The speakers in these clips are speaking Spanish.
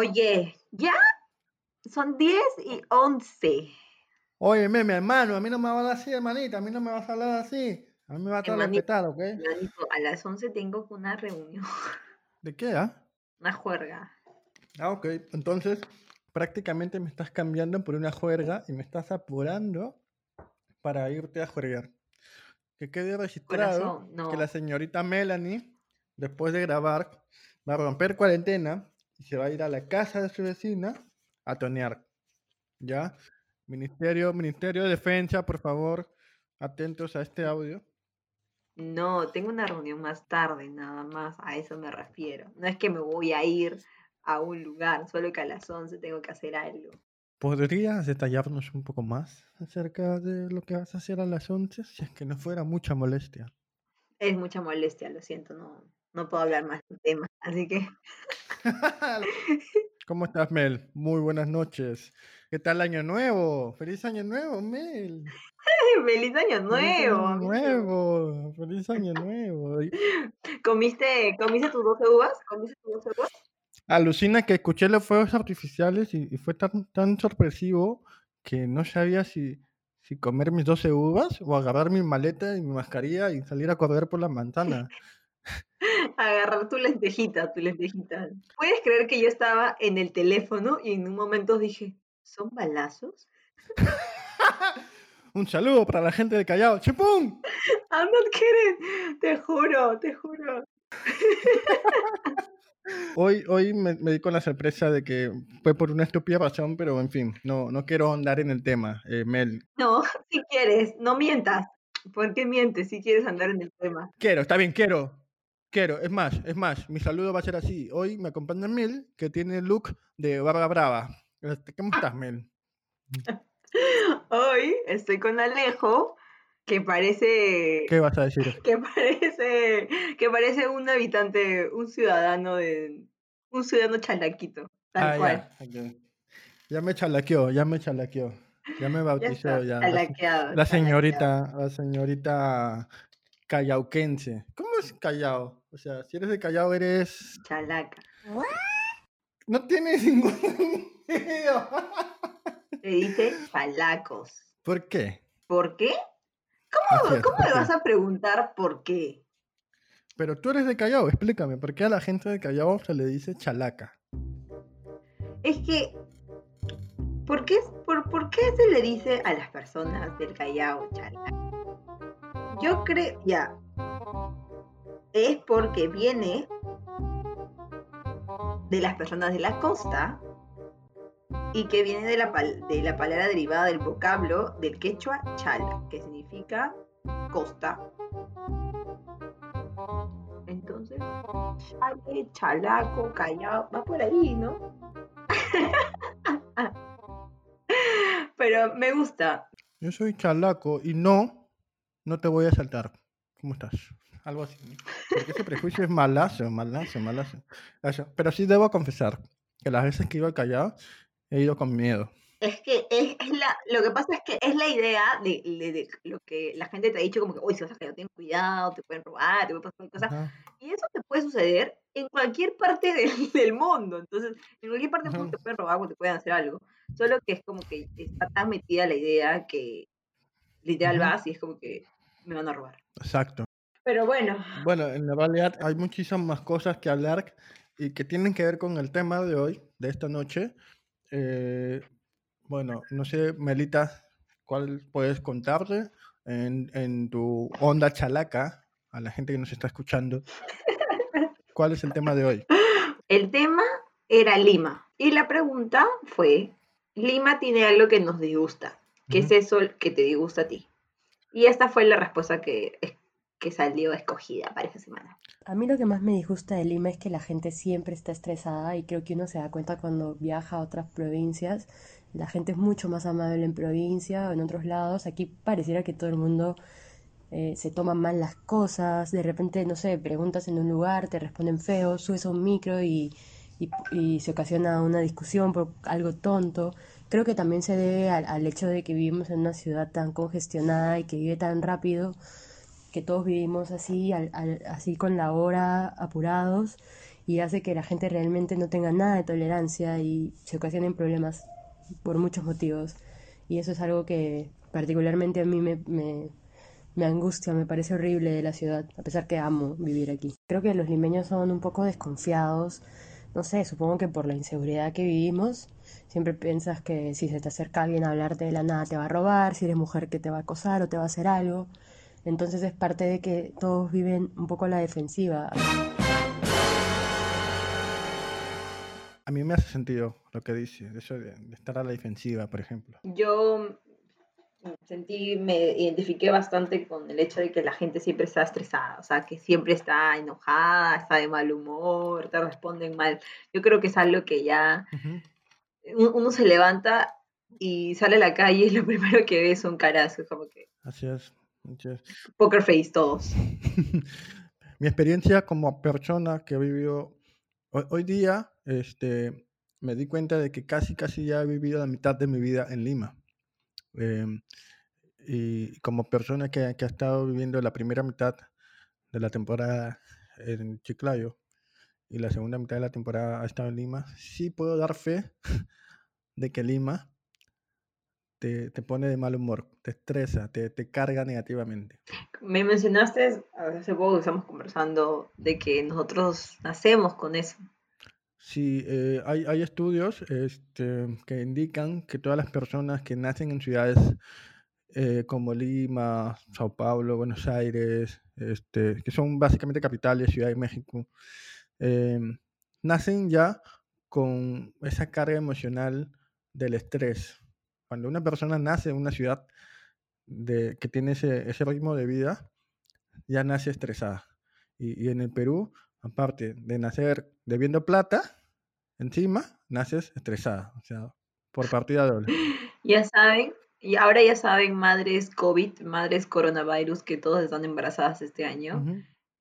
Oye, ¿ya? Son 10 y 11. Oye, mi hermano, a mí no me vas a hablar así, hermanita, a mí no me vas a hablar así. A mí me vas a respetar, ¿ok? a las 11 tengo una reunión. ¿De qué, ah? Una juerga. Ah, ok. Entonces, prácticamente me estás cambiando por una juerga y me estás apurando para irte a juergar. Que quede registrado que la señorita Melanie, después de grabar, va a romper cuarentena y se va a ir a la casa de su vecina a tonear. ¿Ya? Ministerio, Ministerio de Defensa, por favor, atentos a este audio. No, tengo una reunión más tarde, nada más, a eso me refiero. No es que me voy a ir a un lugar, solo que a las 11 tengo que hacer algo. ¿Podrías detallarnos un poco más acerca de lo que vas a hacer a las 11? Si es que no fuera mucha molestia. Es mucha molestia, lo siento, no, no puedo hablar más del tema, así que... ¿Cómo estás, Mel? Muy buenas noches. ¿Qué tal Año Nuevo? ¡Feliz Año Nuevo, Mel! ¡Feliz Año Nuevo! ¡Feliz Año Nuevo! ¡Feliz Año Nuevo! ¿Comiste, ¿Comiste tus 12 uvas? ¿Comiste tus 12 uvas? Alucina que escuché los fuegos artificiales y, fue tan, tan sorpresivo que no sabía si, si comer mis 12 uvas o agarrar mi maleta y mi mascarilla y salir a correr por la manzana. Agarrar tu lentejita, tu lentejita. ¿Puedes creer que yo estaba en el teléfono y en un momento dije, ¿son balazos? un saludo para la gente de Callao. ¡Chipum! I'm not kidding. Te juro, te juro. Hoy, hoy me, di con la sorpresa de que fue por una estúpida razón, pero en fin, no, no quiero andar en el tema, eh, Mel. No, si quieres, no mientas. ¿Por qué mientes si quieres andar en el tema? Quiero, está bien, quiero. Quiero, es más, es más, mi saludo va a ser así. Hoy me acompaña Mel, que tiene el look de Barba Brava. Este, ¿Cómo estás, Mel? Hoy estoy con Alejo, que parece. ¿Qué vas a decir? Que parece. Que parece un habitante, un ciudadano de. Un ciudadano chalaquito. Tal ah, cual. Ya, ya, me chalaqueó, ya me chalaqueó. Ya me bautizó ya. la, la, señorita, la señorita callauquense. ¿Cómo es Callao? O sea, si eres de Callao eres. Chalaca. No tienes ningún sentido. Te dice palacos. ¿Por qué? ¿Por qué? ¿Cómo, ¿cómo me vas a preguntar por qué? Pero tú eres de Callao, explícame, ¿por qué a la gente de Callao se le dice chalaca? Es que, ¿por qué, por, ¿por qué se le dice a las personas del Callao chalaca? Yo creo, ya, es porque viene de las personas de la costa y que viene de la, de la palabra derivada del vocablo del quechua chala, que significa costa. Entonces, chale, chalaco, callao, va por ahí, ¿no? Pero me gusta. Yo soy chalaco y no, no te voy a saltar. ¿Cómo estás? Algo así. Porque ese prejuicio es malazo, malazo, malazo. Pero sí debo confesar que las veces que iba al Callao he ido con miedo. Es que es, la, lo que pasa es que es la idea de, lo que la gente te ha dicho, como que, uy, si vas a Callao, ten cuidado, te pueden robar, te pueden pasar cosas. Y eso te puede suceder en cualquier parte del, mundo. Entonces, en cualquier parte del mundo te pueden robar o te pueden hacer algo. Solo que es como que está tan metida la idea que literal vas y es como que me van a robar. Exacto. Pero bueno. Bueno, en la realidad hay muchísimas más cosas que hablar y que tienen que ver con el tema de hoy, de esta noche. Eh, bueno, no sé, Melita, ¿cuál puedes contarle en, en tu onda chalaca a la gente que nos está escuchando? ¿Cuál es el tema de hoy? El tema era Lima. Y la pregunta fue, Lima tiene algo que nos disgusta. ¿Qué es eso que te disgusta a ti? Y esta fue la respuesta que que salió escogida para esta semana. A mí lo que más me disgusta de Lima es que la gente siempre está estresada y creo que uno se da cuenta cuando viaja a otras provincias. La gente es mucho más amable en provincia o en otros lados. Aquí pareciera que todo el mundo eh, se toma mal las cosas. De repente, no sé, preguntas en un lugar, te responden feo, subes a un micro y, y, se ocasiona una discusión por algo tonto. Creo que también se debe al hecho de que vivimos en una ciudad tan congestionada y que vive tan rápido que todos vivimos así, así con la hora apurados y hace que la gente realmente no tenga nada de tolerancia y se ocasionen problemas por muchos motivos. Y eso es algo que particularmente a mí me, me, me angustia, me parece horrible de la ciudad, a pesar que amo vivir aquí. Creo que los limeños son un poco desconfiados, no sé, supongo que por la inseguridad que vivimos, siempre piensas que si se te acerca alguien a hablarte de la nada te va a robar, si eres mujer que te va a acosar o te va a hacer algo. Entonces es parte de que todos viven un poco a la defensiva. A mí me hace sentido lo que dice, eso de, estar a la defensiva, por ejemplo. Yo sentí, me identifiqué bastante con el hecho de que la gente siempre está estresada, o sea, que siempre está enojada, está de mal humor, te responden mal. Yo creo que es algo que ya uno se levanta y sale a la calle y lo primero que ve son carazos, como que... Así es. Poker face todos. Mi experiencia como persona que he vivido hoy, día, este, me di cuenta de que casi, casi ya he vivido la mitad de mi vida en Lima. Em, y como persona que, que, ha estado viviendo la primera mitad de la temporada en Chiclayo y la segunda mitad de la temporada ha estado en Lima, sí puedo dar fe de que Lima te, te pone de mal humor, te estresa, te, te, carga negativamente. Me mencionaste hace poco que estamos conversando de que nosotros nacemos con eso. Sí, eh, hay, hay, estudios este, que indican que todas las personas que nacen en ciudades eh, como Lima, Sao Paulo, Buenos Aires, este, que son básicamente capitales, Ciudad de México, em, nacen ya con esa carga emocional del estrés. Cuando una persona nace en una ciudad de, que tiene ese, ese ritmo de vida, ya nace estresada. Y, y en el Perú aparte de nacer debiendo plata, encima naces estresada, o sea, por partida doble. Ya saben, y ahora ya saben, madres COVID, madres coronavirus, que todas están embarazadas este año.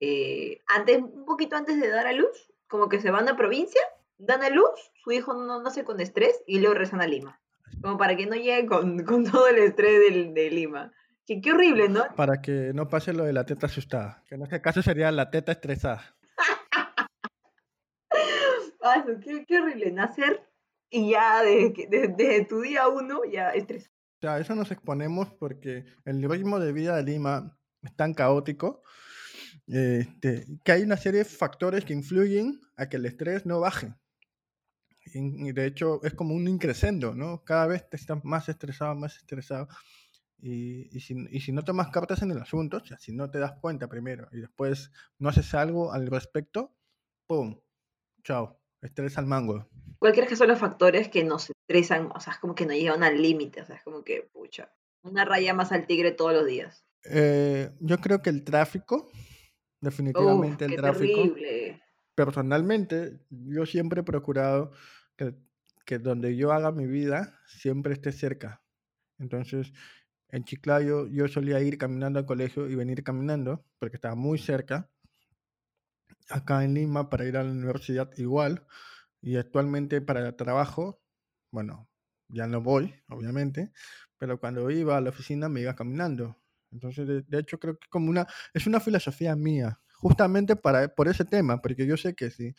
Eh, antes, un poquito antes de dar a luz, como que se van a provincia, dan a luz, su hijo no nace con estrés y luego rezan a Lima. Como para que no llegue con, todo el estrés de Lima. Que, qué horrible, ¿no? Para que no pase lo de la teta asustada. Que en este caso sería la teta estresada. qué, horrible, nacer y ya desde, tu día uno ya estrés. O sea, eso nos exponemos porque el ritmo de vida de Lima es tan caótico este, que hay una serie de factores que influyen a que el estrés no baje. Y, de hecho es como un increscendo, ¿no? Cada vez te estás más estresado, más estresado. Y, y, si, y, si, no tomas cartas en el asunto, o sea, si no te das cuenta primero y después no haces algo al respecto, ¡pum! Chao. Estrés al mango. Cualquiera que son los factores que nos estresan, o sea, es como que nos llevan al límite, o sea, es como que, pucha, una raya más al tigre todos los días. Eh, yo creo que el tráfico, definitivamente el tráfico. Terrible. Personalmente, yo siempre he procurado que, donde yo haga mi vida siempre esté cerca. Entonces, en Chiclayo yo solía ir caminando al colegio y venir caminando porque estaba muy cerca acá en Lima para ir a la universidad igual. Y actualmente para el trabajo, bueno, ya no voy, obviamente, pero cuando iba a la oficina me iba caminando. Entonces, de, hecho, creo que como una, es una filosofía mía, justamente para, por ese tema, porque yo sé que si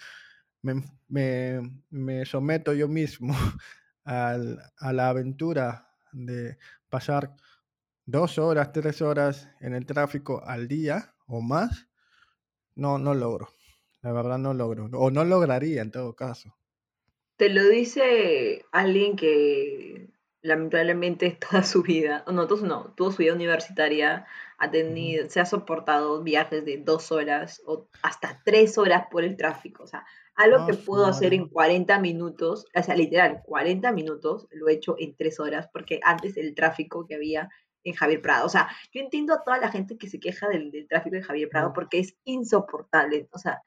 me, me, me someto yo mismo al, a la aventura de pasar dos horas, tres horas en el tráfico al día o más, no, no logro. La verdad no logro, o no lograría en todo caso. Te lo dice alguien que lamentablemente toda su vida, no, toda, no, toda su vida universitaria ha tenido, se ha soportado viajes de dos horas o hasta tres horas por el tráfico. O sea, algo que puedo hacer en 40 minutos, o sea, literal, 40 minutos lo he hecho en tres horas, porque antes el tráfico que había en Javier Prado. O sea, yo entiendo a toda la gente que se queja del, del tráfico de Javier Prado porque es insoportable. O sea,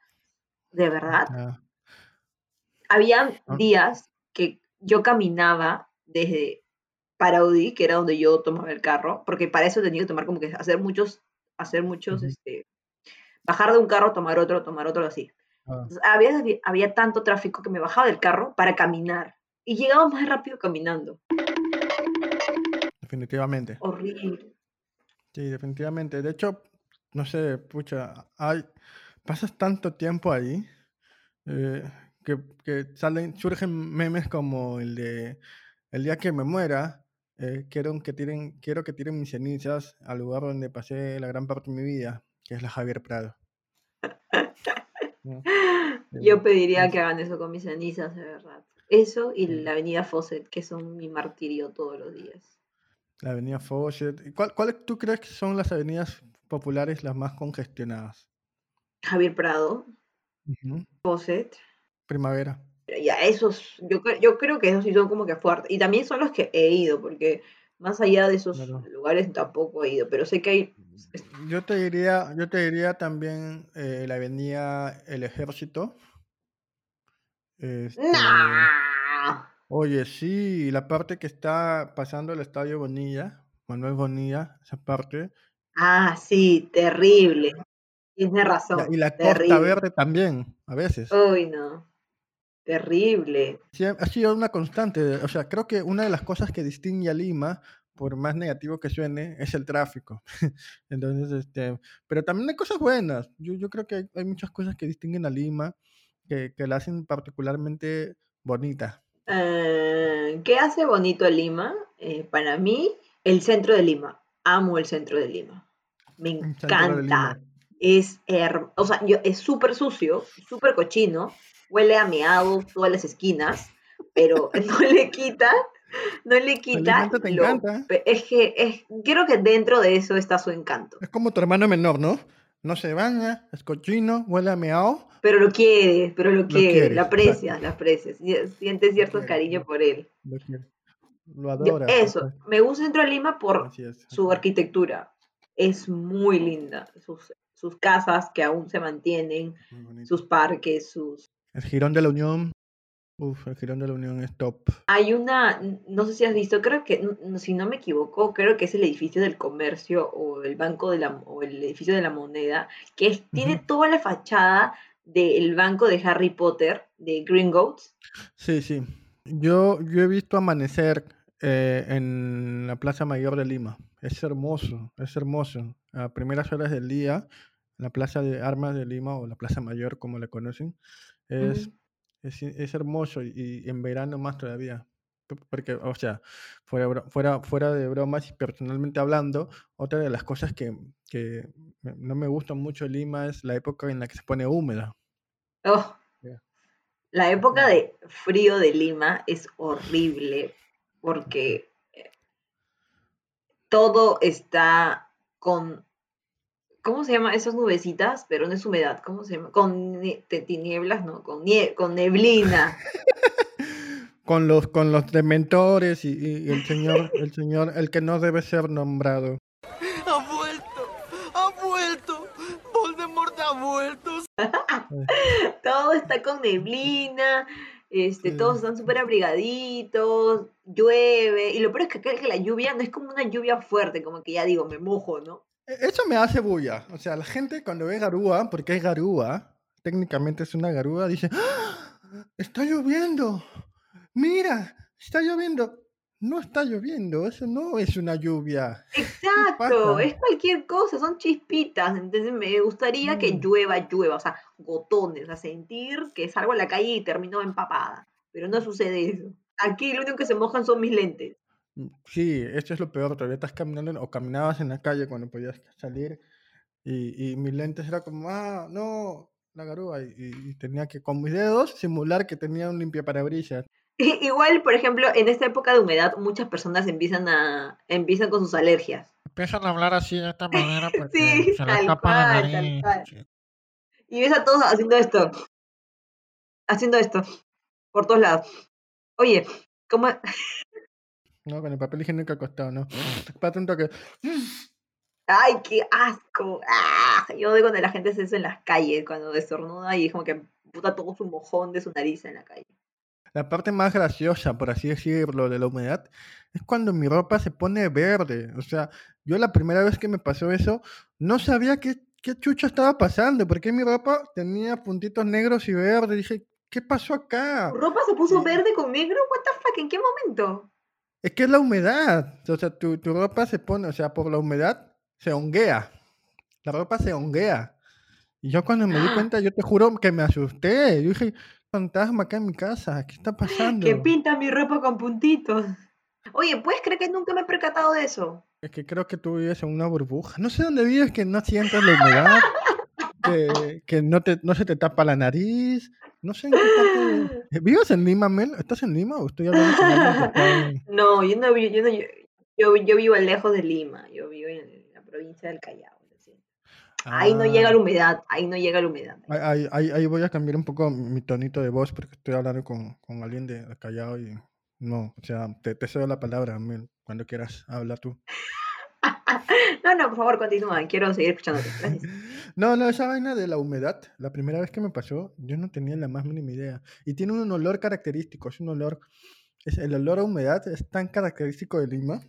de verdad. Había ah. días que yo caminaba desde Paraudi, que era donde yo tomaba el carro, porque para eso tenía que tomar como que hacer muchos, hacer muchos, este, bajar de un carro, tomar otro, tomar otro, así. Ah. había, había tanto tráfico que me bajaba del carro para caminar y llegaba más rápido caminando. Definitivamente. Horrible. Sí, definitivamente. De hecho, no sé, pucha, hay, pasas tanto tiempo ahí Eh, que, que, salen, surgen memes como el de el día que me muera, eh, quiero, que tiren, quiero que tiren mis cenizas al lugar donde pasé la gran parte de mi vida, que es la Javier Prado. Yo pediría que hagan eso con mis cenizas, de verdad. Eso y la avenida Fawcett, que son mi martirio todos los días. La avenida Fawcett. ¿Cuál, ¿Cuáles tú crees que son las avenidas populares las más congestionadas? Javier Prado, Fawcett. Primavera. Ya, esos, yo, yo creo que esos sí son como que fuertes. Y también son los que he ido, porque más allá de esos lugares tampoco he ido, pero sé que hay... Yo te diría, yo te diría también eh, la avenida El Ejército. Este, oye, sí, la parte que está pasando el Estadio Bonilla, Manuel Bonilla, esa parte. Ah, sí, terrible. Tienes razón. Y la Costa Verde también, a veces. Uy, no. Terrible. Sí, ha sido una constante. O sea, creo que una de las cosas que distingue a Lima, por más negativo que suene, es el tráfico. Entonces, este, pero también hay cosas buenas. Yo, yo creo que hay, muchas cosas que distinguen a Lima, que, que la hacen particularmente bonita. Eh, ¿Qué hace bonito a Lima? Eh, para mí, el centro de Lima. Amo el centro de Lima. Me encanta. Es, o sea, yo, es súper sucio, súper cochino, huele a meado todas las esquinas, pero no le quita, no le quita. Te encanta. Es que es, creo que dentro de eso está su encanto. Es como tu hermano menor, ¿no? No se baña, es cochino, huele a meado. Pero lo quiere, pero lo, quiere, lo aprecia, lo aprecia, siente cierto cariño por él. Lo, adora. Eso, me gusta Centro de Lima por su arquitectura. Es muy linda. Sus, sus casas que aún se mantienen, sus parques, sus el Girón de la Unión. Uf, el Girón de la Unión es top. Hay una, no sé si has visto, creo que, si no me equivoco, creo que es el edificio del comercio o el banco de la, o el edificio de la moneda, que tiene toda la fachada del banco de Harry Potter, de Green Goats. Sí, sí. Yo, yo he visto amanecer eh, en la Plaza Mayor de Lima. Es hermoso, es hermoso. A primeras horas del día, la Plaza de Armas de Lima o la Plaza Mayor, como le conocen, es, es, hermoso y, en verano más todavía. Porque, o sea, fuera, fuera, fuera de bromas y personalmente hablando, otra de las cosas que, que no me gusta mucho Lima es la época en la que se pone húmeda. Oh, la época de frío de Lima es horrible porque eh, todo está con ¿Cómo se llama esas nubecitas? Pero no es humedad, ¿cómo se llama? Con tinieblas, no, con, con neblina. con los con los dementores y, el señor, el señor, el que no debe ser nombrado. Ha vuelto, ha vuelto, Voldemort ha vuelto. Todo está con neblina, este, todos están súper abrigaditos, llueve, y lo peor es que, que la lluvia no es como una lluvia fuerte, como que ya digo, me mojo, ¿no? E-, eso me hace bulla. O sea, la gente cuando ve garúa, porque es garúa, técnicamente es una garúa, dice, ¡Ah! está lloviendo. Mira, está lloviendo. No está lloviendo, eso no es una lluvia. Exacto, es cualquier cosa, son chispitas. Entonces me gustaría que mm. llueva, llueva, o sea, gotones, a sentir que salgo a la calle y termino empapada. Pero no sucede eso. Aquí lo único que se mojan son mis lentes. Mm, sí, esto es lo peor, todavía estás caminando o caminabas en la calle cuando podías salir y, y mis lentes era como, ah, no, la garúa, y, tenía que con mis dedos simular que tenía un limpiaparabrisas. Igual, por ejemplo, en esta época de humedad muchas personas empiezan a empiezan con sus alergias. Empiezan a hablar así de esta manera porque sí, se les tapa la Y ves a todos haciendo esto. Haciendo esto. Por todos lados. Oye, ¿cómo, no, con el papel higiénico acostado, ¿no? Espérate un toque. ¡Ay, qué asco! ¡Ah! Yo odio cuando la gente hace eso en las calles, cuando desornuda y es como que puta todo su mojón de su nariz en la calle. La parte más graciosa, por así decirlo, de la humedad es cuando mi ropa se pone verde. O sea, yo la primera vez que me pasó eso, no sabía qué, qué chucha estaba pasando, porque mi ropa tenía puntitos negros y verdes. Dije, ¿qué pasó acá? ¿Tu ropa se puso verde con negro? ¿What the fuck? ¿En qué momento? Es que es la humedad. O sea, tu, ropa se pone, o sea, por la humedad se honguea. La ropa se honguea. Y yo cuando me di cuenta, yo te juro que me asusté. Yo dije, fantasma acá en mi casa, ¿qué está pasando? Que pinta mi ropa con puntitos. Oye, ¿puedes creer que nunca me he percatado de eso? Es que creo que tú vives en una burbuja. No sé dónde vives que no sientas la humedad, que, que no, te, no se te tapa la nariz. No sé en qué parte. ¿Vives en Lima, Mel? ¿Estás en Lima o estoy hablando con No, yo no, yo, no yo, yo, vivo lejos de Lima. Yo vivo en la provincia del Callao. Ahí no llega la ah. humedad, ahí no llega la humedad. Ahí, ahí, ahí, voy a cambiar un poco mi tonito de voz porque estoy hablando con, con alguien de Callao y no, o sea, te, te cedo la palabra, cuando quieras, habla tú. No, no, por favor, continúa, quiero seguir escuchándote. Gracias. No, no, esa vaina de la humedad, la primera vez que me pasó, yo no tenía la más mínima idea. Y tiene un olor característico, es un olor, es, el olor a humedad es tan característico de Lima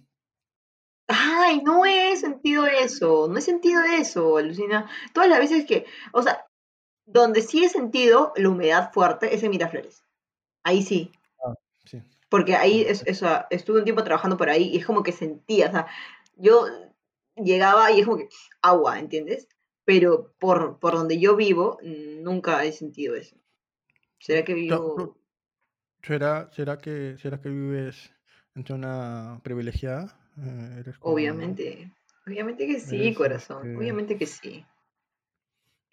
Ay, no he sentido eso, no he sentido eso, alucina. Todas las veces que, o sea, donde sí he sentido la humedad fuerte es en Miraflores. Ahí sí. Ah, sí. Porque ahí es, estuve un tiempo trabajando por ahí y es como que sentía, o sea, yo llegaba y es como que agua, ¿entiendes? Pero por, por donde yo vivo, nunca he sentido eso. ¿Será que vivo...? ¿Será, será, que, ¿Será que vives en zona privilegiada? Eh, obviamente, obviamente que sí, corazón, obviamente que sí.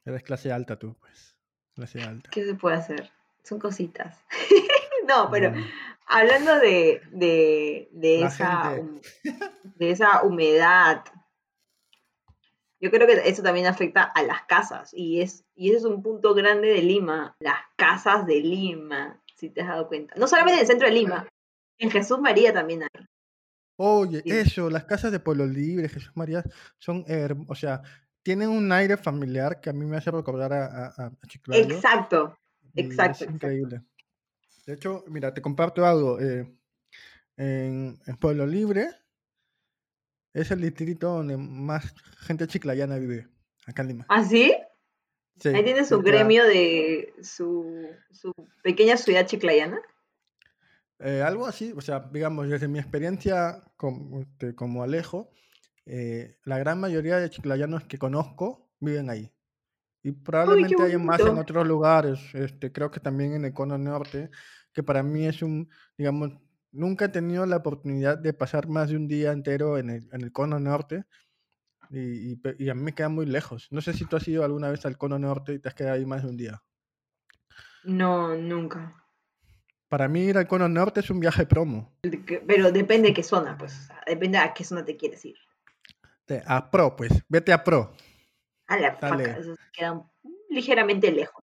Eres clase alta tú, pues. Clase alta. ¿Qué se puede hacer? Son cositas. no, pero hablando de, de, de esa, de esa humedad, yo creo que eso también afecta a las casas y, es, y ese es un punto grande de Lima, las casas de Lima, si te has dado cuenta. No solamente en el centro de Lima, en Jesús María también hay. Oye, eso, las casas de Pueblo Libre, Jesús María, son, o sea, tienen un aire familiar que a mí me hace recordar a, a, Chiclayo. Exacto, exacto. Es increíble. De hecho, mira, te comparto algo. Eh, en, Pueblo Libre es el distrito donde más gente chiclayana vive, acá en Lima. ¿Ah, sí? sí Ahí tiene su gremio de su, su pequeña ciudad chiclayana. Eh, algo así, o sea, digamos, desde mi experiencia como, este, como Alejo, eh, la gran mayoría de chiclayanos que conozco viven ahí. Y probablemente hay más en otros lugares, este, creo que también en el Cono Norte, que para mí es un, digamos, nunca he tenido la oportunidad de pasar más de un día entero en el, en el Cono Norte y, y, a mí me queda muy lejos. No sé si tú has ido alguna vez al Cono Norte y te has quedado ahí más de un día. No, nunca. Para mí ir al Cono Norte es un viaje promo. Pero depende de qué zona, pues. Depende a qué zona te quieres ir. A Pro, pues. Vete a Pro. A la faca, eso queda ligeramente lejos.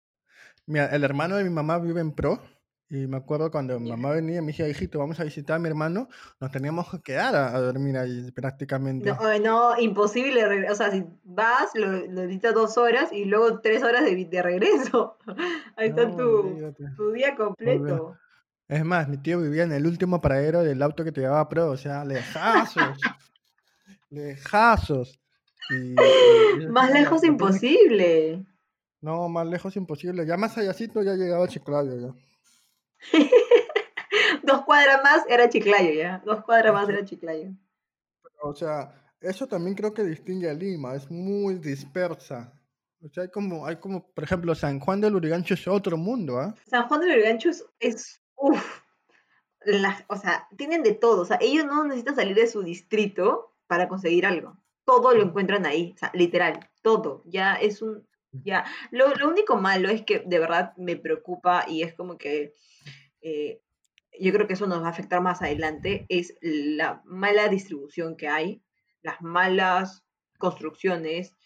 Mira, el hermano de mi mamá vive en Pro. Y me acuerdo cuando mi mamá venía, me decía, hijito, vamos a visitar a mi hermano, nos teníamos que quedar a, dormir ahí prácticamente. No, no, imposible. O sea, si vas, lo, necesitas dos horas y luego tres horas de, de regreso. Ahí está tu, tu, día completo. Es más, mi tío vivía en el último paradero del auto que te llevaba Pro, o sea, lejazos. lejazos. más lejos imposible. No, más lejos imposible. Ya más allácito ya llegaba Chiclayo ya. Dos cuadras más era Chiclayo ya. Dos cuadras más era Chiclayo. O sea, eso también creo que distingue a Lima, es muy dispersa. O sea, hay como, hay como, por ejemplo, San Juan del Urigancho es otro mundo, ¿ah? San Juan del Urigancho es Uf, o sea, tienen de todo. O sea, ellos no necesitan salir de su distrito para conseguir algo. Todo lo encuentran ahí. O sea, literal, todo. Ya es un. Ya. Lo, único malo es que de verdad me preocupa y es como que. Eh, yo creo que eso nos va a afectar más adelante. Es la mala distribución que hay, las malas construcciones.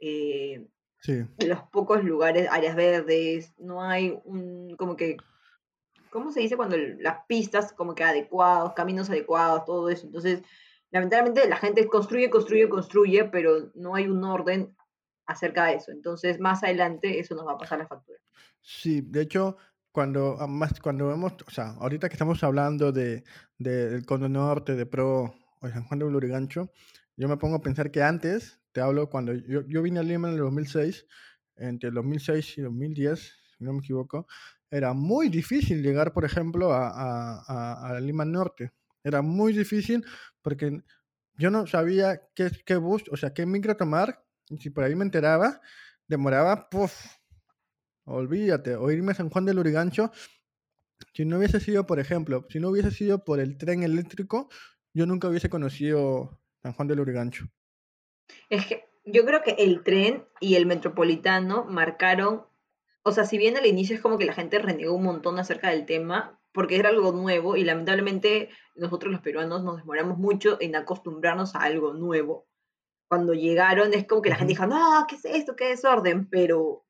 Eh, los pocos lugares, áreas verdes, no hay un, como que ¿cómo se dice cuando las pistas como que adecuados, caminos adecuados, todo eso? Entonces, lamentablemente la gente construye, construye, construye, pero no hay un orden acerca de eso. Entonces, más adelante eso nos va a pasar la factura. Sí, de hecho, cuando, más, cuando vemos, o sea, ahorita que estamos hablando de, del Cono Norte, de Pro o San Juan de Lurigancho, yo me pongo a pensar que antes, te hablo cuando yo, yo vine a Lima en el 2006, entre el 2006 y 2010, si no me equivoco, era muy difícil llegar, por ejemplo, a, Lima Norte. Era muy difícil porque yo no sabía qué, qué bus, o sea, qué micro tomar. Y si por ahí me enteraba, demoraba, puff, olvídate, o irme a San Juan del Urigancho, si no hubiese sido, por ejemplo, si no hubiese sido por el tren eléctrico, yo nunca hubiese conocido San Juan del Urigancho. Es que yo creo que el tren y el metropolitano marcaron, o sea, si bien al inicio es como que la gente renegó un montón acerca del tema, porque era algo nuevo y lamentablemente nosotros los peruanos nos demoramos mucho en acostumbrarnos a algo nuevo. Cuando llegaron es como que la gente dijo, no, ¿qué es esto? ¿Qué desorden? Pero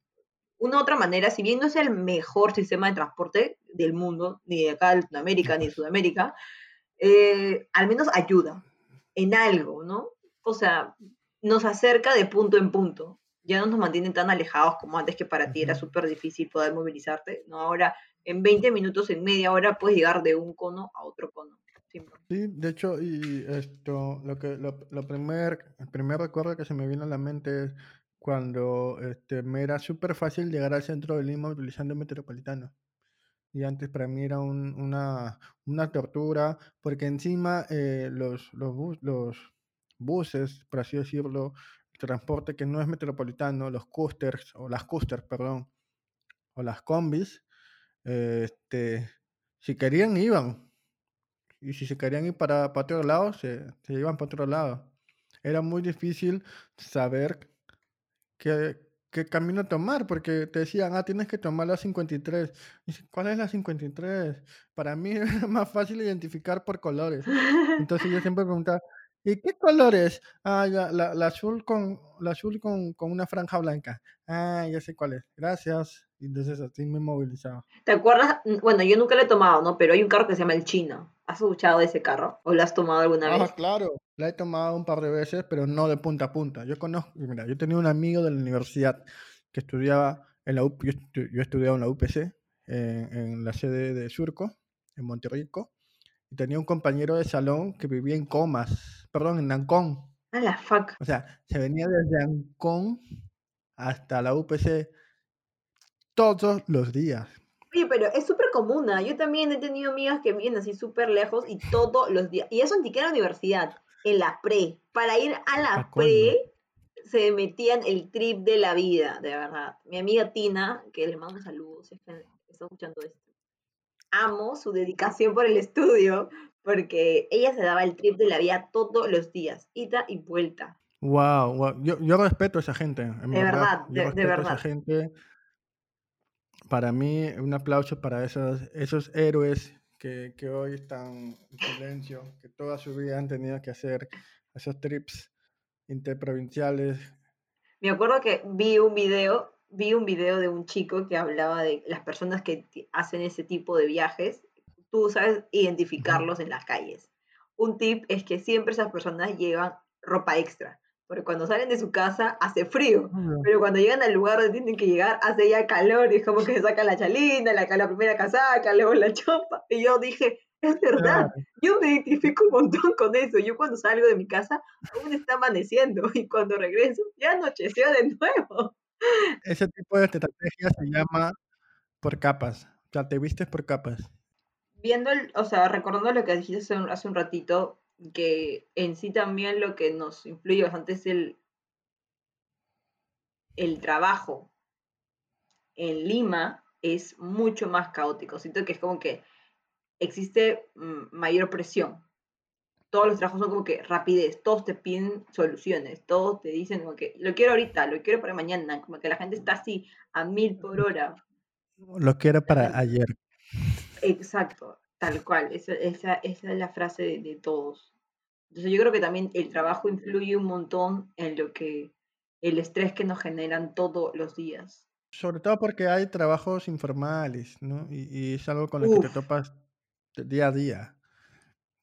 una otra manera, si bien no es el mejor sistema de transporte del mundo, ni de acá de Latinoamérica, ni de Sudamérica, eh, al menos ayuda en algo, ¿no? O sea, nos acerca de punto en punto. Ya no nos mantienen tan alejados como antes que para ti era súper difícil poder movilizarte, ¿no? Ahora, en 20 minutos, en media hora, puedes llegar de un cono a otro cono. Sí, de hecho, y esto, lo que, lo, lo primer, el primer recuerdo que se me viene a la mente es cuando este, me era súper fácil llegar al centro de Lima utilizando el metropolitano. Y antes para mí era una, una tortura, porque encima eh, los, los, los buses, por así decirlo, el transporte que no es metropolitano, los coasters, o las coasters, perdón, o las combis, este, si querían iban. Y si se querían ir para, otro lado, se, se iban para otro lado. Era muy difícil saber qué, qué camino tomar, porque te decían, ah, tienes que tomar la 53. Y ¿cuál es la 53? Para mí es más fácil identificar por colores. Entonces yo siempre preguntaba, ¿y qué colores? Ah, la, la, azul, con, la azul con, con, una franja blanca. Ah, ya sé cuál es. Gracias. Entonces así me movilizaba. ¿Te acuerdas? Bueno, yo nunca lo he tomado, ¿no? Pero hay un carro que se llama el Chino. ¿Has escuchado de ese carro? ¿O lo has tomado alguna ah, vez? claro. La he tomado un par de veces, pero no de punta a punta. Yo conozco, mira, yo tenía un amigo de la universidad que estudiaba en la UP, yo, yo estudiaba en la UPC, en la sede de Surco, en Monterrico, y tenía un compañero de salón que vivía en Comas, perdón, en Ancón. A la fuck. O sea, se venía desde Ancón hasta la UPC todos los días. Oye, pero es súper común. ¿ah? Yo también he tenido amigas que vienen así súper lejos y todos los días. Y eso ni siquiera universidad en la pre. Para ir a la pre se metían el trip de la vida, de verdad. Mi amiga Tina, que le mando saludos, si está escuchando esto. Amo su dedicación por el estudio, porque ella se daba el trip de la vida todos los días, ida y vuelta. Wow, Yo, yo, respeto a esa gente. de verdad, de, verdad. A esa gente. Para mí, un aplauso para esos, esos héroes que, que, hoy están en silencio, que toda su vida han tenido que hacer esos trips interprovinciales. Me acuerdo que vi un video, vi un video de un chico que hablaba de las personas que hacen ese tipo de viajes, tú sabes identificarlos en las calles. Un tip es que siempre esas personas llevan ropa extra porque cuando salen de su casa hace frío, pero cuando llegan al lugar donde tienen que llegar hace ya calor y es como que se saca la chalina, la, la primera casaca, luego la chopa. Y yo dije, es verdad, yo me identifico un montón con eso. Yo cuando salgo de mi casa aún está amaneciendo y cuando regreso ya anocheció de nuevo. Ese tipo de estrategia se llama por capas, o sea, te vistes por capas. Viendo, el, o sea, recordando lo que dijiste hace un ratito, que en sí también lo que nos influye bastante es el, el trabajo. En Lima es mucho más caótico. Siento que es como que existe mm, mayor presión. Todos los trabajos son como que rapidez, todos te piden soluciones, todos te dicen como que lo quiero ahorita, lo quiero para mañana, como que la gente está así a mil por hora. Lo quiero para ayer. Exacto. Tal cual, esa, esa, esa es la frase de, todos. Entonces yo creo que también el trabajo influye un montón en lo que el estrés que nos generan todos los días. Sobre todo porque hay trabajos informales, ¿no? Y, es algo con lo que te topas día a día.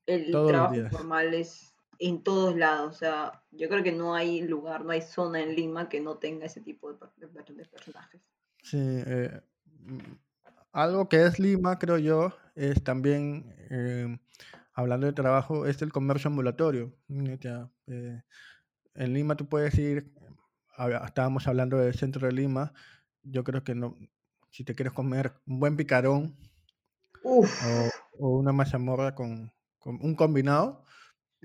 El trabajo informal es en todos lados. O sea, yo creo que no hay lugar, no hay zona en Lima que no tenga ese tipo de, de personajes. Sí, eh, algo que es Lima, creo yo, es también, eh, hablando de trabajo, es el comercio ambulatorio. Eh, en Lima tú puedes ir, estábamos hablando del centro de Lima, yo creo que no, si te quieres comer un buen picarón o, una mazamorra con, con, un combinado,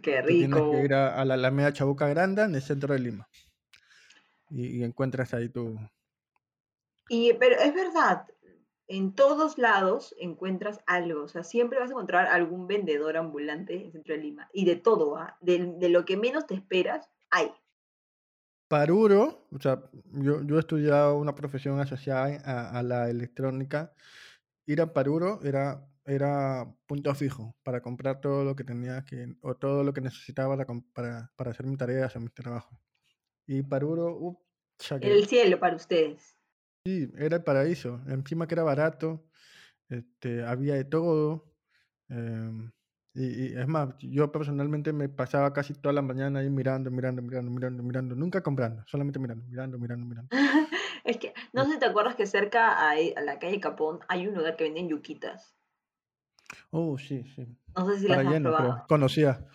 Qué rico. tienes que ir a, la Alameda Chabuca Granda en el centro de Lima. y, encuentras ahí tu... Y, pero es verdad, en todos lados encuentras algo, o sea, siempre vas a encontrar algún vendedor ambulante en Centro de Lima, y de todo, ¿ah? de, lo que menos te esperas, hay. Paruro, o sea, yo, yo he estudiado una profesión asociada a, la electrónica, ir a Paruro era, era punto fijo para comprar todo lo que tenía que, o todo lo que necesitaba para, para, hacer mis tareas o mis trabajos. Y Paruro, uh, el cielo para ustedes. Sí, era el paraíso. Encima que era barato, este, había de todo. Em, y, es más, yo personalmente me pasaba casi toda la mañana ahí mirando, mirando, mirando, mirando, mirando, nunca comprando, solamente mirando, mirando, mirando, mirando. es que, no sé si te acuerdas que cerca a, la calle Capón hay un lugar que venden yuquitas. Oh, sí, sí. No sé si las has probado. conocía.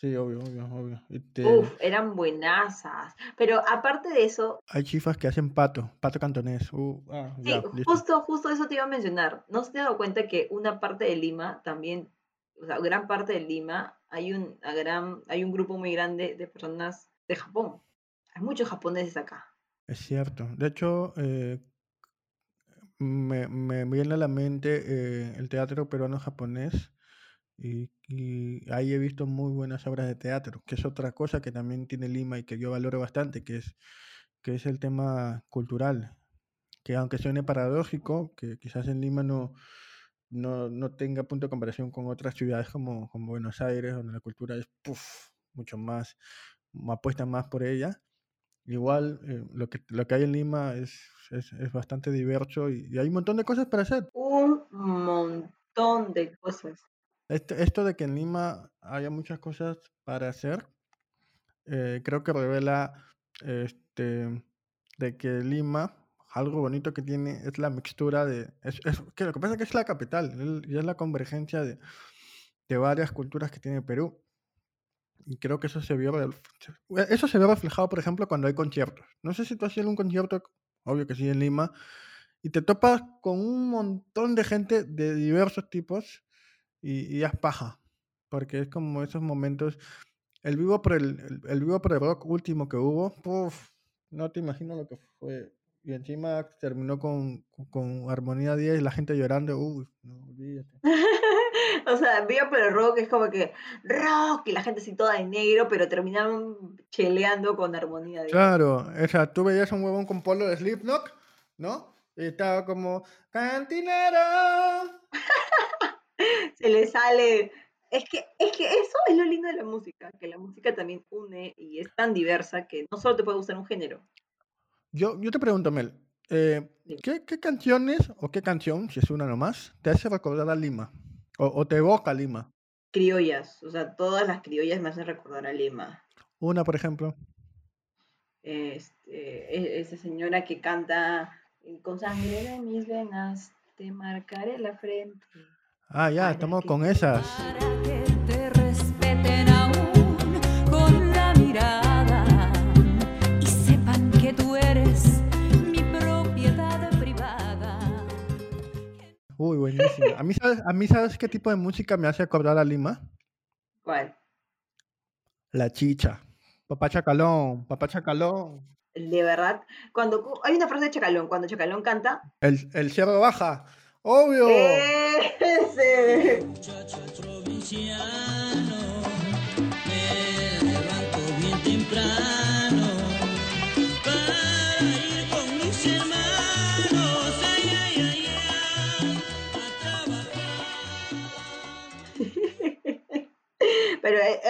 Sí, obvio, obvio, obvio. Uf, eran buenasas. Pero aparte de eso. Hay chifas que hacen pato, pato cantonés. Uh, ah, sí, justo, justo eso te iba a mencionar. ¿No se te ha dado cuenta que una parte de Lima también, o sea, gran parte de Lima, hay un, gran, hay un grupo muy grande de personas de Japón? Hay muchos japoneses acá. Es cierto. De hecho, eh, me, me, viene a la mente eh, el teatro peruano-japonés y, ahí he visto muy buenas obras de teatro, que es otra cosa que también tiene Lima y que yo valoro bastante, que es, que es el tema cultural. Que aunque suene paradójico, que quizás en Lima no, no, tenga punto de comparación con otras ciudades como, como Buenos Aires, donde la cultura es mucho más, apuesta más por ella. Igual eh, lo, que, lo que hay en Lima es, es, bastante diverso y, y, hay un montón de cosas para hacer. Un montón de cosas. Esto de que en Lima haya muchas cosas para hacer, eh, creo que revela este, de que Lima, algo bonito que tiene es la mixtura de... Es, que lo que pasa es que es la capital y es la convergencia de, de varias culturas que tiene Perú. Y creo que eso se vio, eso se ve reflejado, por ejemplo, cuando hay conciertos. No sé si tú has ido a un concierto, obvio que sí, en Lima, y te topas con un montón de gente de diversos tipos y, y es paja, porque es como esos momentos, el vivo por el, el, vivo por el rock último que hubo, no te imagino lo que fue. Y encima terminó con, con, Armonía 10 y la gente llorando, uy, no olvídate. o sea, vivo por el rock es como que rock y la gente así toda de negro, pero terminaron cheleando con Armonía 10. Claro, o sea, tú veías un huevón con polo de Slipknot, ¿no? Y estaba como, cantinero. se le sale. Es que, es que eso es lo lindo de la música, que la música también une y es tan diversa que no solo te puede gustar un género. Yo, yo te pregunto, Mel, eh, ¿qué, ¿qué, canciones o qué canción, si es una nomás, te hace recordar a Lima? O, o, te evoca a Lima? Criollas, o sea, todas las criollas me hacen recordar a Lima. Una, por ejemplo. Este, e, esa señora que canta con sangre de mis venas, te marcaré la frente. Ah, ya, estamos con esas. Para que te respeten aún con la mirada y sepan que tú eres mi propiedad privada. Uy, buenísimo. ¿A mí, sabes, ¿A mí sabes qué tipo de música me hace acordar a Lima? ¿Cuál? La chicha. Papá Chacalón, papá Chacalón. De verdad, cuando hay una frase de Chacalón, cuando Chacalón canta. El, el cerro baja. Obvio. Ese. Provinciano, levanto bien temprano para ir con mis hermanos. Pero, eh,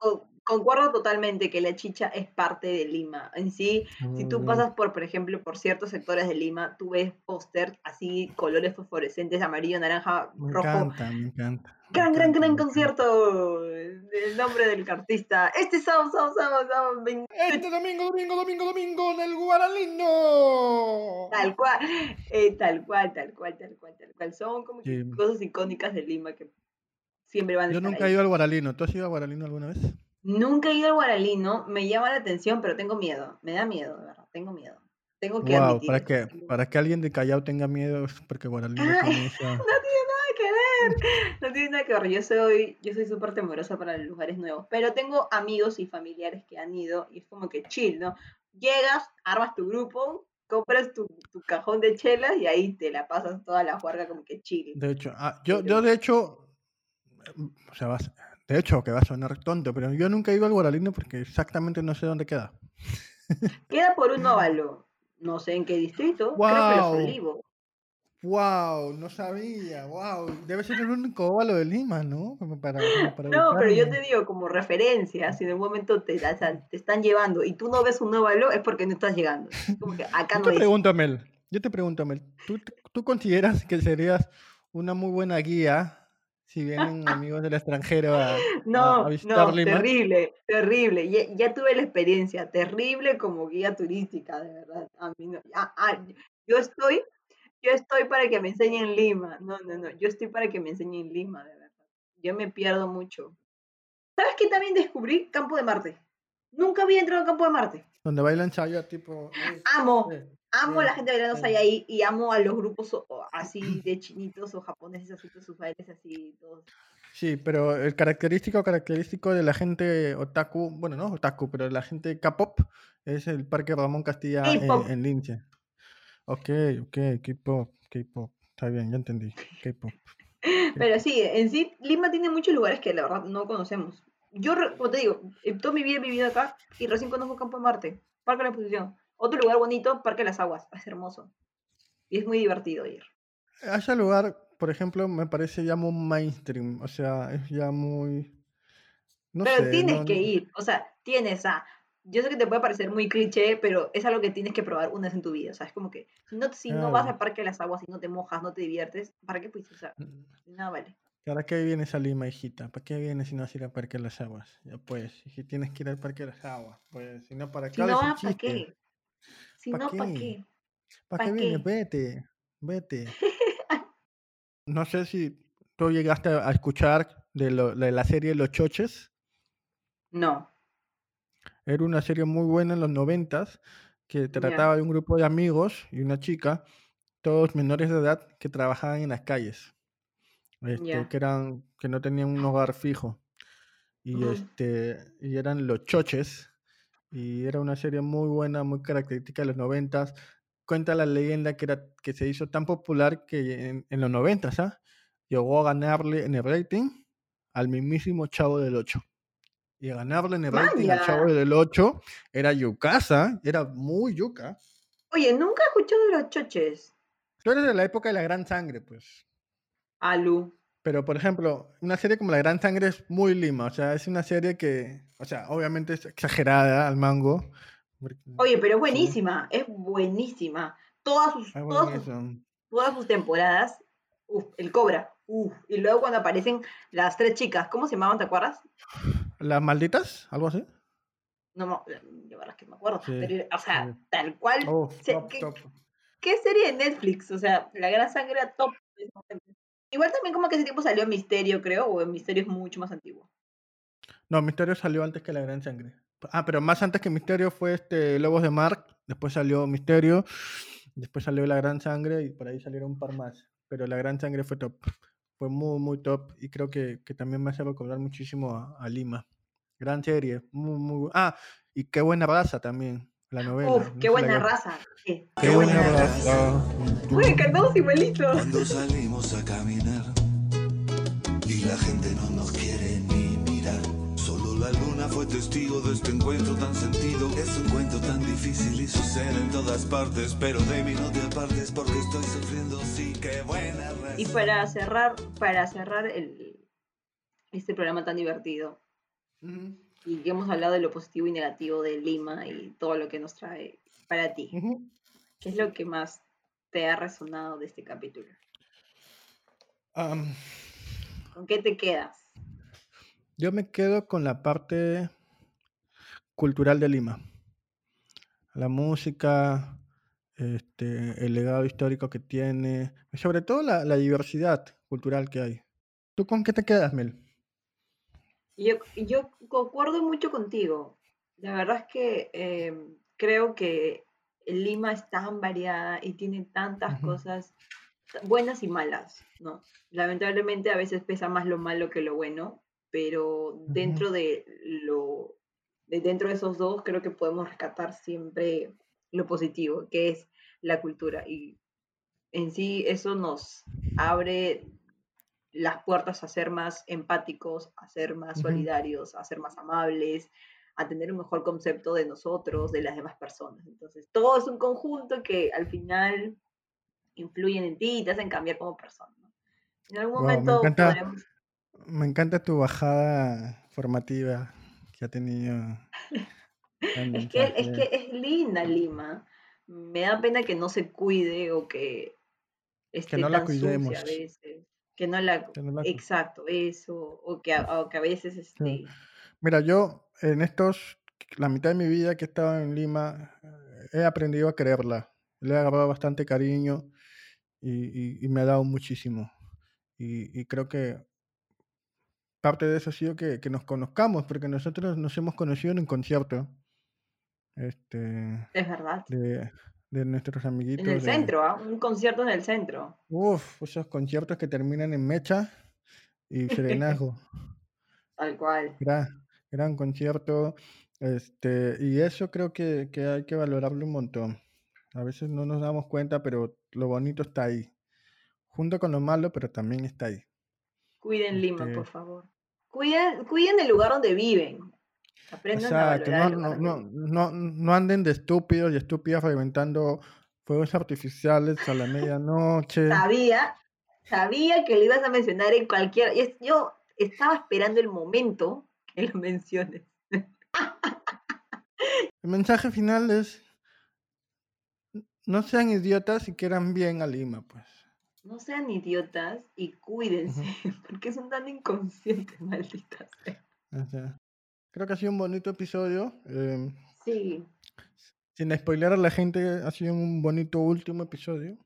o concuerdo totalmente que la chicha es parte de Lima. En sí, si tú pasas por, por ejemplo, por ciertos sectores de Lima, tú ves póster así, colores fosforescentes, amarillo, naranja, me rojo. Encanta, me encanta. Gran, gran, gran concierto. El nombre del artista. Este sábado, sábado, sábado, sábado. Este domingo, domingo, domingo, domingo en el Guaralino. Tal cual, eh, tal cual, tal cual, tal cual, tal cual. Son como cosas icónicas de Lima que siempre van a Yo nunca he ido al Guaralino. ¿Tú has ido al Guaralino alguna vez? Nunca he ido al Guaralino, me llama la atención, pero tengo miedo, me da miedo, de verdad, tengo miedo. Tengo que wow, ¿para qué? Para que alguien de Callao tenga miedo, porque Guaralino no tiene nada que ver, no tiene nada que ver. Yo soy, yo soy súper temerosa para los lugares nuevos, pero tengo amigos y familiares que han ido y es como que chill, ¿no? llegas, armas tu grupo, compras tu, tu, cajón de chelas y ahí te la pasas toda la juerga como que chile. De hecho, ah, yo, yo de hecho, o sea, vas, de hecho, que va a sonar tonto, pero yo nunca he ido al Guaralino porque exactamente no sé dónde queda. Queda por un óvalo, no sé en qué distrito, wow. creo que Los Olivos. Wow, no sabía, wow. Debe ser el único óvalo de Lima, ¿no? para, para no, pero yo te digo, como referencia, si en un momento te, te están llevando y tú no ves un óvalo, es porque no estás llegando. Como que acá yo no te pregunto, Mel, yo te pregunto, Mel, ¿tú, ¿tú consideras que serías una muy buena guía si vienen amigos del extranjero a, no, a visitar no, terrible, terrible. Ya, ya, tuve la experiencia, terrible como guía turística, de verdad. A mí no, yo estoy yo estoy para que me enseñen Lima. No, no, no. Yo estoy para que me enseñen Lima, de verdad. Yo me pierdo mucho. ¿Sabes qué también descubrí? Campo de Marte. Nunca había entrado a Campo de Marte. Donde bailan chaya, tipo. Amo. Amo a la gente bailando ahí y amo a los grupos así de chinitos o japoneses, así sus bailes así, todos. Sí, pero el característico característico de la gente otaku, bueno, no otaku, pero la gente K-pop es el Parque Ramón Castilla en, en Lince. Ok, ok, K-pop, K-pop. Está bien, ya entendí. K-pop. Pero sí, en sí, Lima tiene muchos lugares que la verdad no conocemos. Yo, como te digo, toda mi vida he vivido acá y recién conozco Campo Marte, Parque de la Exposición. Otro lugar bonito, Parque de las Aguas. Es hermoso. Y es muy divertido ir. A ese lugar, por ejemplo, me parece ya muy mainstream. O sea, es ya muy. No Pero tienes que ir. O sea, tienes a yo sé que te puede parecer muy cliché, pero es algo que tienes que probar una vez en tu vida. O sea, es como que si no, si no vas al parque de las aguas, si no te mojas, no te diviertes, ¿para qué pues? O sea, mm. nada vale. ¿Para qué vienes a Lima, hijita? ¿Para qué vienes si no vas a ir al parque de las aguas? Ya pues, si tienes que ir al parque de las aguas, pues, si no, ¿para qué? Si no, ¿para qué? Si no, ¿para qué? ¿Para qué vienes? Vete, vete. no sé si tú llegaste a escuchar de, lo, de la serie Los Choches. No. Era una serie muy buena en los noventas que trataba de un grupo de amigos y una chica, todos menores de edad, que trabajaban en las calles, este, que eran, que no tenían un hogar fijo. Y este, y eran los choches. Y era una serie muy buena, muy característica de los noventas. Cuenta la leyenda que era, que se hizo tan popular que en, en los noventas, ¿ah? Llegó a ganarle en el rating al mismísimo Chavo del Ocho y ganarle en el rating al Chavo del 8 era yucasa, era muy yuca. Oye, nunca he escuchado de los choches. Tú eres de la época de la Gran Sangre, pues. Alu. Pero, por ejemplo, una serie como La Gran Sangre es muy lima. O sea, es una serie que, o sea, obviamente es exagerada al mango. Oye, pero es buenísima, es buenísima. Todas sus, todas todas sus temporadas, uf, el Cobra, uf. Y luego cuando aparecen las tres chicas, ¿cómo se llamaban, te acuerdas? ¿Las malditas? ¿Algo así? No, no, yo verdad que me acuerdo. pero, o sea, tal cual. Oh, ¿qué, serie de Netflix? O sea, La Gran Sangre top. Igual también como que ese tiempo salió Misterio, creo, o Misterio es mucho más antiguo. No, Misterio salió antes que La Gran Sangre. Ah, pero más antes que Misterio fue este Lobos de Mar, después salió Misterio, después salió La Gran Sangre y por ahí salieron un par más. Pero La Gran Sangre fue top fue muy, muy top y creo que, que también me hace recordar muchísimo a, Lima. Gran serie, muy, muy... Ah, y qué buena raza también, la novela. Uf, qué buena raza. Qué, buena, raza. Uy, cantamos igualito. Cuando salimos a caminar y la gente no nos quiere ni mirar. Solo la luna fue testigo de este encuentro tan sentido. Es un cuento tan difícil y sucede en todas partes, pero de mí no te apartes porque estoy sufriendo, sí, qué buena raza. Y para cerrar, para cerrar el, este programa tan divertido, y hemos hablado de lo positivo y negativo de Lima y todo lo que nos trae para ti, ¿qué es lo que más te ha resonado de este capítulo? ¿Con qué te quedas? Yo me quedo con la parte cultural de Lima. La música, este, el legado histórico que tiene, sobre todo la, diversidad cultural que hay. ¿Tú con qué te quedas, Mel? Yo, yo concuerdo mucho contigo. La verdad es que em, creo que Lima es tan variada y tiene tantas cosas buenas y malas, ¿no? Lamentablemente a veces pesa más lo malo que lo bueno, pero dentro de lo de dentro de esos dos creo que podemos rescatar siempre lo positivo, que es la cultura. Y en sí eso nos abre las puertas a ser más empáticos, a ser más solidarios, a ser más amables, a tener un mejor concepto de nosotros, de las demás personas. Entonces, todo es un conjunto que al final influyen en ti y te hacen cambiar como persona. En algún momento me encanta, me encanta tu bajada formativa que ha tenido. es, que, es que es linda Lima. Me da pena que no se cuide o que esté no tan la cuidemos. a veces. Que no la, exacto, eso, o que, a, que a veces este... Mira, yo en estos, la mitad de mi vida que he estado en Lima, he aprendido a quererla. Le he agarrado bastante cariño y, me ha dado muchísimo. Y, creo que parte de eso ha sido que, nos conozcamos, porque nosotros nos hemos conocido en un concierto. Este, es verdad. De, de nuestros amiguitos. En el centro, ¿ah? un concierto en el centro. Uf, esos conciertos que terminan en mecha y serenazgo. Tal cual. Gran, gran concierto. Este, y eso creo que, que, hay que valorarlo un montón. A veces no nos damos cuenta, pero lo bonito está ahí. Junto con lo malo, pero también está ahí. Cuiden Lima, este por favor. Cuiden, cuiden el lugar donde viven. Exacto, no, no, no, anden de estúpidos y estúpidas reventando fuegos artificiales a la medianoche. Sabía, sabía que lo ibas a mencionar en cualquier... Yo estaba esperando el momento que lo menciones. El mensaje final es, no sean idiotas y quieran bien a Lima, pues. No sean idiotas y cuídense, porque son tan inconscientes, malditas. Creo que ha sido un bonito episodio. Em, sí. Sin spoiler a la gente, ha sido un bonito último episodio.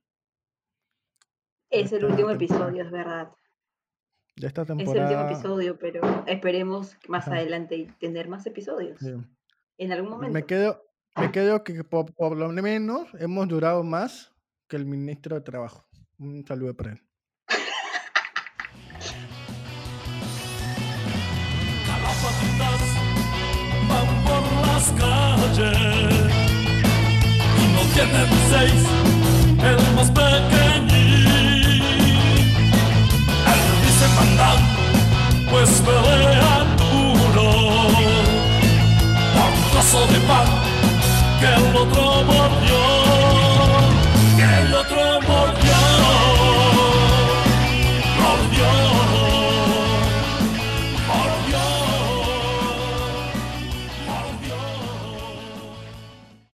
Es el último episodio, es verdad. De esta temporada. Es el último episodio, pero esperemos más adelante tener más episodios. En algún momento. Me quedo, me quedo que por, por, lo menos hemos durado más que el ministro de Trabajo. Un saludo para él. skacze I mogę zejść, Elmo